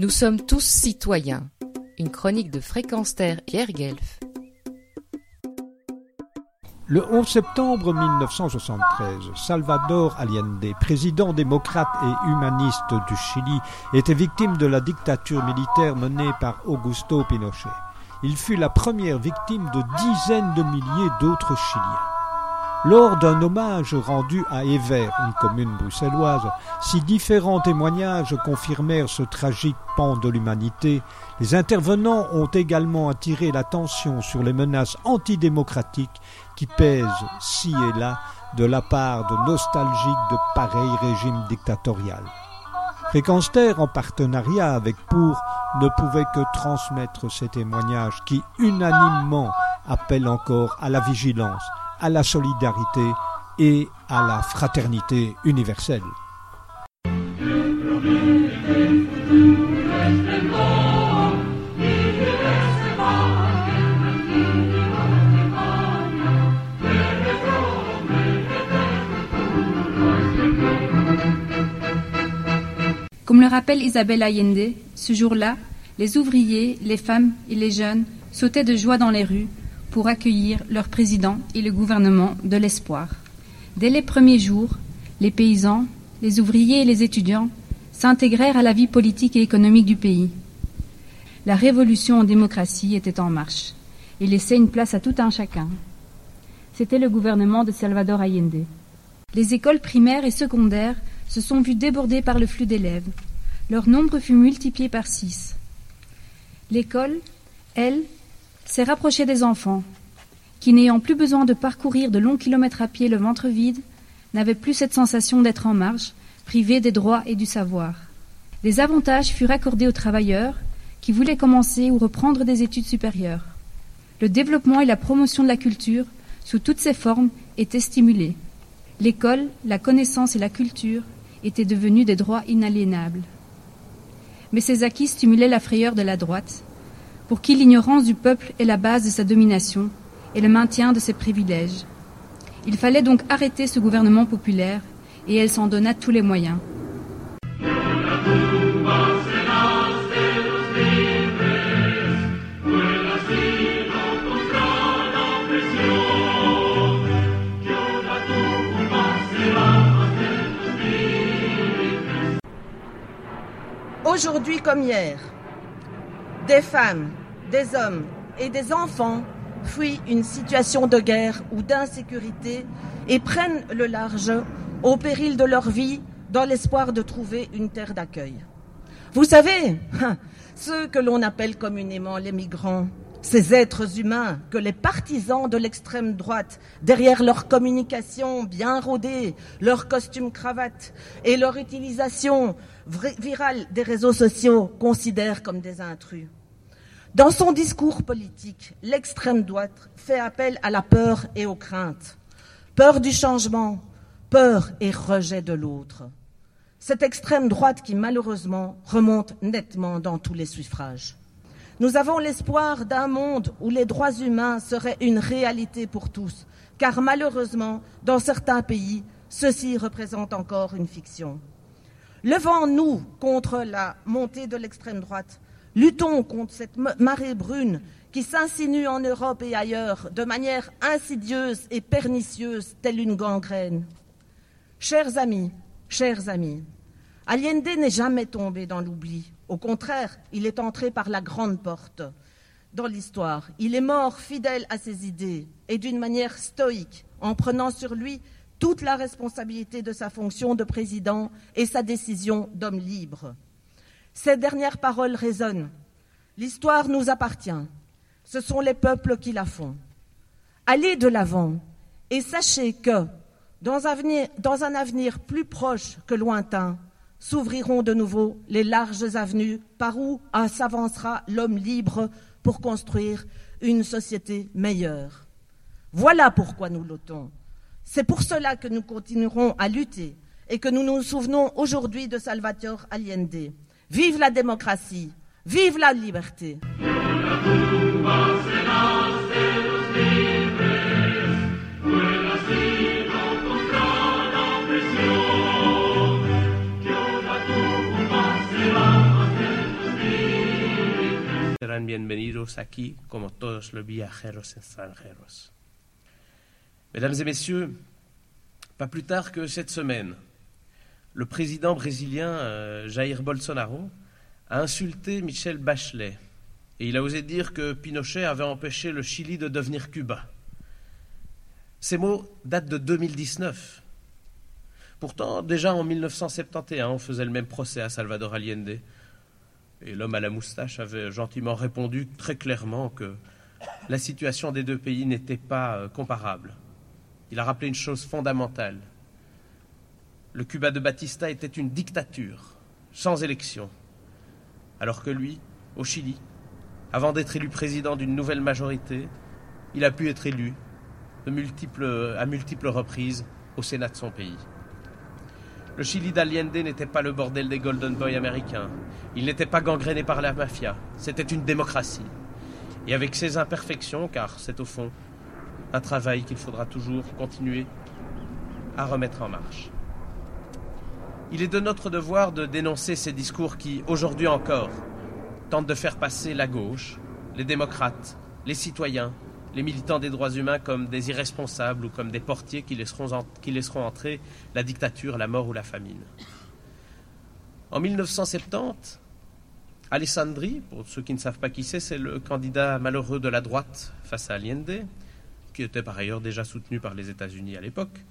Nous sommes tous citoyens. Une chronique de Fréquence Terre Pierre Guelf. Le 11 septembre 1973, Salvador Allende, président démocrate et humaniste du Chili, était victime de la dictature militaire menée par Augusto Pinochet. Il fut la première victime de dizaines de milliers d'autres Chiliens. Lors d'un hommage rendu à Évert, une commune bruxelloise, si différents témoignages confirmèrent ce tragique pan de l'humanité, les intervenants ont également attiré l'attention sur les menaces antidémocratiques qui pèsent ci et là de la part de nostalgiques de pareils régimes dictatoriaux. Fréquence en partenariat avec Pour, ne pouvait que transmettre ces témoignages qui unanimement appellent encore à la vigilance, à la solidarité et à la fraternité universelle. Comme le rappelle Isabelle Allende, ce jour-là, les ouvriers, les femmes et les jeunes sautaient de joie dans les rues pour accueillir leur président et le gouvernement de l'espoir. Dès les premiers jours, les paysans, les ouvriers et les étudiants s'intégrèrent à la vie politique et économique du pays. La révolution en démocratie était en marche et laissait une place à tout un chacun. C'était le gouvernement de Salvador Allende. Les écoles primaires et secondaires se sont vues débordées par le flux d'élèves. Leur nombre fut multiplié par six. L'école, elle, s'est rapproché des enfants, qui, n'ayant plus besoin de parcourir de longs kilomètres à pied le ventre vide, n'avaient plus cette sensation d'être en marche, privés des droits et du savoir. Des avantages furent accordés aux travailleurs qui voulaient commencer ou reprendre des études supérieures. Le développement et la promotion de la culture, sous toutes ses formes, étaient stimulés. L'école, la connaissance et la culture étaient devenus des droits inaliénables. Mais ces acquis stimulaient la frayeur de la droite, pour qui l'ignorance du peuple est la base de sa domination et le maintien de ses privilèges. Il fallait donc arrêter ce gouvernement populaire et elle s'en donna tous les moyens. Aujourd'hui comme hier, des femmes, des hommes et des enfants fuient une situation de guerre ou d'insécurité et prennent le large au péril de leur vie dans l'espoir de trouver une terre d'accueil. Vous savez, ceux que l'on appelle communément les migrants, ces êtres humains que les partisans de l'extrême droite, derrière leur communication bien rodée, leur costume cravate et leur utilisation virale des réseaux sociaux considèrent comme des intrus. Dans son discours politique, l'extrême droite fait appel à la peur et aux craintes. Peur du changement, peur et rejet de l'autre. Cette extrême droite qui malheureusement remonte nettement dans tous les suffrages. Nous avons l'espoir d'un monde où les droits humains seraient une réalité pour tous, car malheureusement, dans certains pays, ceci représente encore une fiction. Levons-nous contre la montée de l'extrême droite Luttons contre cette marée brune qui s'insinue en Europe et ailleurs de manière insidieuse et pernicieuse, telle une gangrène. Chers amis, chers amis, Allende n'est jamais tombé dans l'oubli. Au contraire, il est entré par la grande porte dans l'histoire. Il est mort fidèle à ses idées et d'une manière stoïque, en prenant sur lui toute la responsabilité de sa fonction de président et sa décision d'homme libre. Ces dernières paroles résonnent. L'histoire nous appartient. Ce sont les peuples qui la font. Allez de l'avant et sachez que, dans, un avenir plus proche que lointain, s'ouvriront de nouveau les larges avenues par où s'avancera l'homme libre pour construire une société meilleure. Voilà pourquoi nous luttons. C'est pour cela que nous continuerons à lutter et que nous nous souvenons aujourd'hui de Salvatore Allende. Vive la démocratie, vive la liberté. bienvenidos aquí como todos los viajeros extranjeros. Mesdames et messieurs, pas plus tard que cette semaine, le président brésilien euh, Jair Bolsonaro a insulté Michel Bachelet et il a osé dire que Pinochet avait empêché le Chili de devenir Cuba. Ces mots datent de 2019. Pourtant, déjà en 1971, on faisait le même procès à Salvador Allende. Et l'homme à la moustache avait gentiment répondu très clairement que la situation des deux pays n'était pas euh, comparable. Il a rappelé une chose fondamentale. Le Cuba de Batista était une dictature, sans élection. Alors que lui, au Chili, avant d'être élu président d'une nouvelle majorité, il a pu être élu à multiples reprises au Sénat de son pays. Le Chili d'Allende n'était pas le bordel des Golden Boys américains. Il n'était pas gangréné par la mafia. C'était une démocratie. Et avec ses imperfections, car c'est au fond un travail qu'il faudra toujours continuer à remettre en marche. Il est de notre devoir de dénoncer ces discours qui, aujourd'hui encore, tentent de faire passer la gauche, les démocrates, les citoyens, les militants des droits humains comme des irresponsables ou comme des portiers qui laisseront, entrer la dictature, la mort ou la famine. En 1970, Alessandri, pour ceux qui ne savent pas qui c'est, c'est le candidat malheureux de la droite face à Allende, qui était par ailleurs déjà soutenu par les États-Unis à l'époque,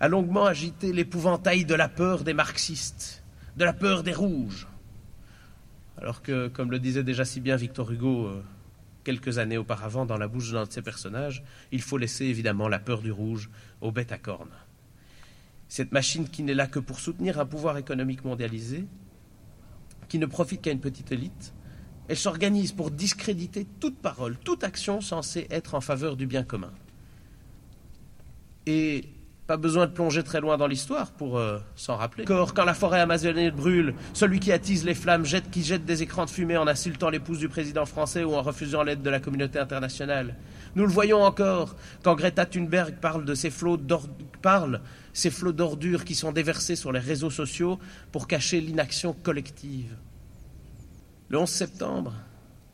a longuement agité l'épouvantail de la peur des marxistes, de la peur des rouges. Alors que, comme le disait déjà si bien Victor Hugo, euh, quelques années auparavant dans la bouche d'un de ses personnages, il faut laisser évidemment la peur du rouge aux bêtes à cornes. Cette machine qui n'est là que pour soutenir un pouvoir économique mondialisé, qui ne profite qu'à une petite élite, elle s'organise pour discréditer toute parole, toute action censée être en faveur du bien commun. Et pas besoin de plonger très loin dans l'histoire pour euh, s'en rappeler. Encore, quand la forêt amazonienne brûle, celui qui attise les flammes jette, qui jette des écrans de fumée en insultant l'épouse du président français ou en refusant l'aide de la communauté internationale. Nous le voyons encore quand Greta Thunberg parle de ces flots ces flots d'ordures qui sont déversés sur les réseaux sociaux pour cacher l'inaction collective. Le 11 septembre,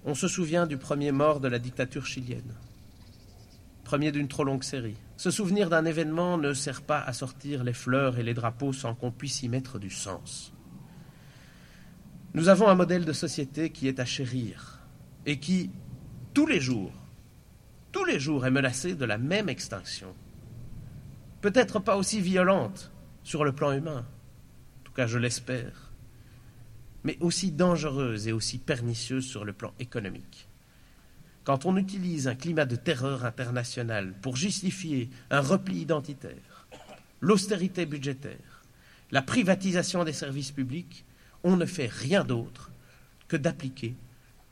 on se souvient du premier mort de la dictature chilienne. Premier d'une trop longue série. Ce souvenir d'un événement ne sert pas à sortir les fleurs et les drapeaux sans qu'on puisse y mettre du sens. Nous avons un modèle de société qui est à chérir et qui, tous les jours, tous les jours est menacé de la même extinction. Peut-être pas aussi violente sur le plan humain, en tout cas je l'espère, mais aussi dangereuse et aussi pernicieuse sur le plan économique. Quand on utilise un climat de terreur internationale pour justifier un repli identitaire, l'austérité budgétaire, la privatisation des services publics, on ne fait rien d'autre que d'appliquer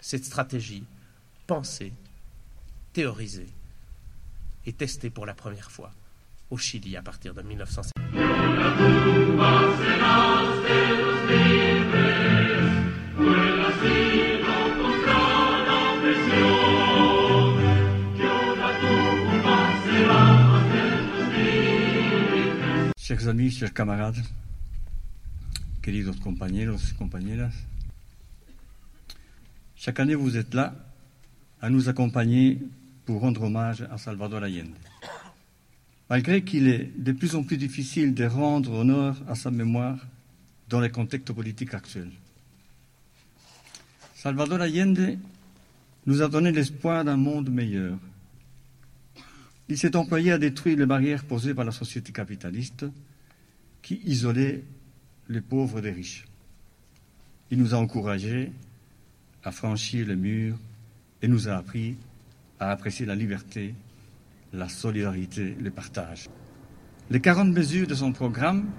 cette stratégie pensée, théorisée et testée pour la première fois au Chili à partir de 1950. Chers amis, chers camarades, queridos compañeros compañeras, chaque année vous êtes là à nous accompagner pour rendre hommage à Salvador Allende. Malgré qu'il est de plus en plus difficile de rendre honneur à sa mémoire dans le contexte politique actuel. Salvador Allende nous a donné l'espoir d'un monde meilleur. Il s'est employé à détruire les barrières posées par la société capitaliste qui isolait les pauvres des riches. Il nous a encouragés à franchir les murs et nous a appris à apprécier la liberté, la solidarité, le partage. Les 40 mesures de son programme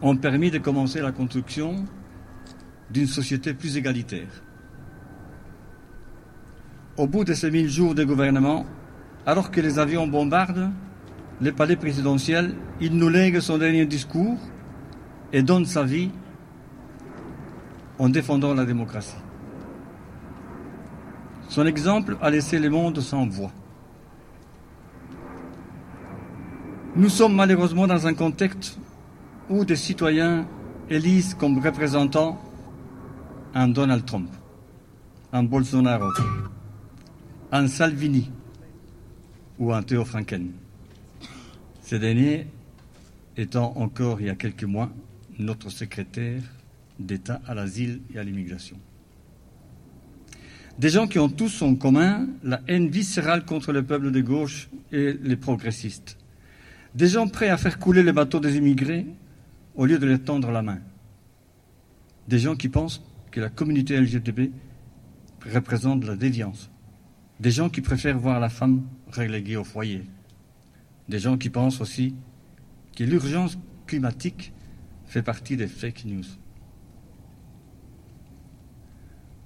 ont permis de commencer la construction d'une société plus égalitaire. Au bout de ces mille jours de gouvernement, alors que les avions bombardent le palais présidentiel, il nous lègue son dernier discours et donne sa vie en défendant la démocratie. Son exemple a laissé le monde sans voix. Nous sommes malheureusement dans un contexte où des citoyens élisent comme représentants un Donald Trump, un Bolsonaro, un Salvini ou un Théo Franken. Ces derniers étant encore il y a quelques mois notre secrétaire d'État à l'asile et à l'immigration. Des gens qui ont tous en commun la haine viscérale contre le peuple de gauche et les progressistes. Des gens prêts à faire couler les bateaux des immigrés au lieu de leur tendre la main. Des gens qui pensent que la communauté LGTB représente la déviance. Des gens qui préfèrent voir la femme reléguée au foyer. Des gens qui pensent aussi que l'urgence climatique fait partie des fake news.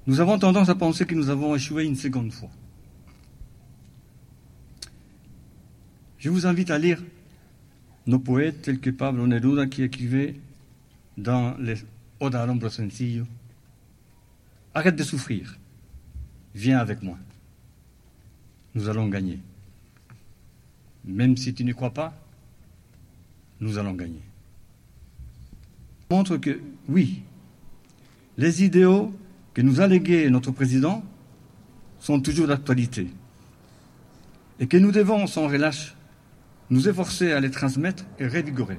Nous avons tendance à penser que nous avons échoué une seconde fois. Je vous invite à lire nos poètes tels que Pablo Neruda qui écrivait dans les Odes al sencillo Arrête de souffrir, viens avec moi. Nous allons gagner. Même si tu ne crois pas, nous allons gagner. Montre que, oui, les idéaux que nous a légués notre président sont toujours d'actualité et que nous devons, sans relâche, nous efforcer à les transmettre et revigorer.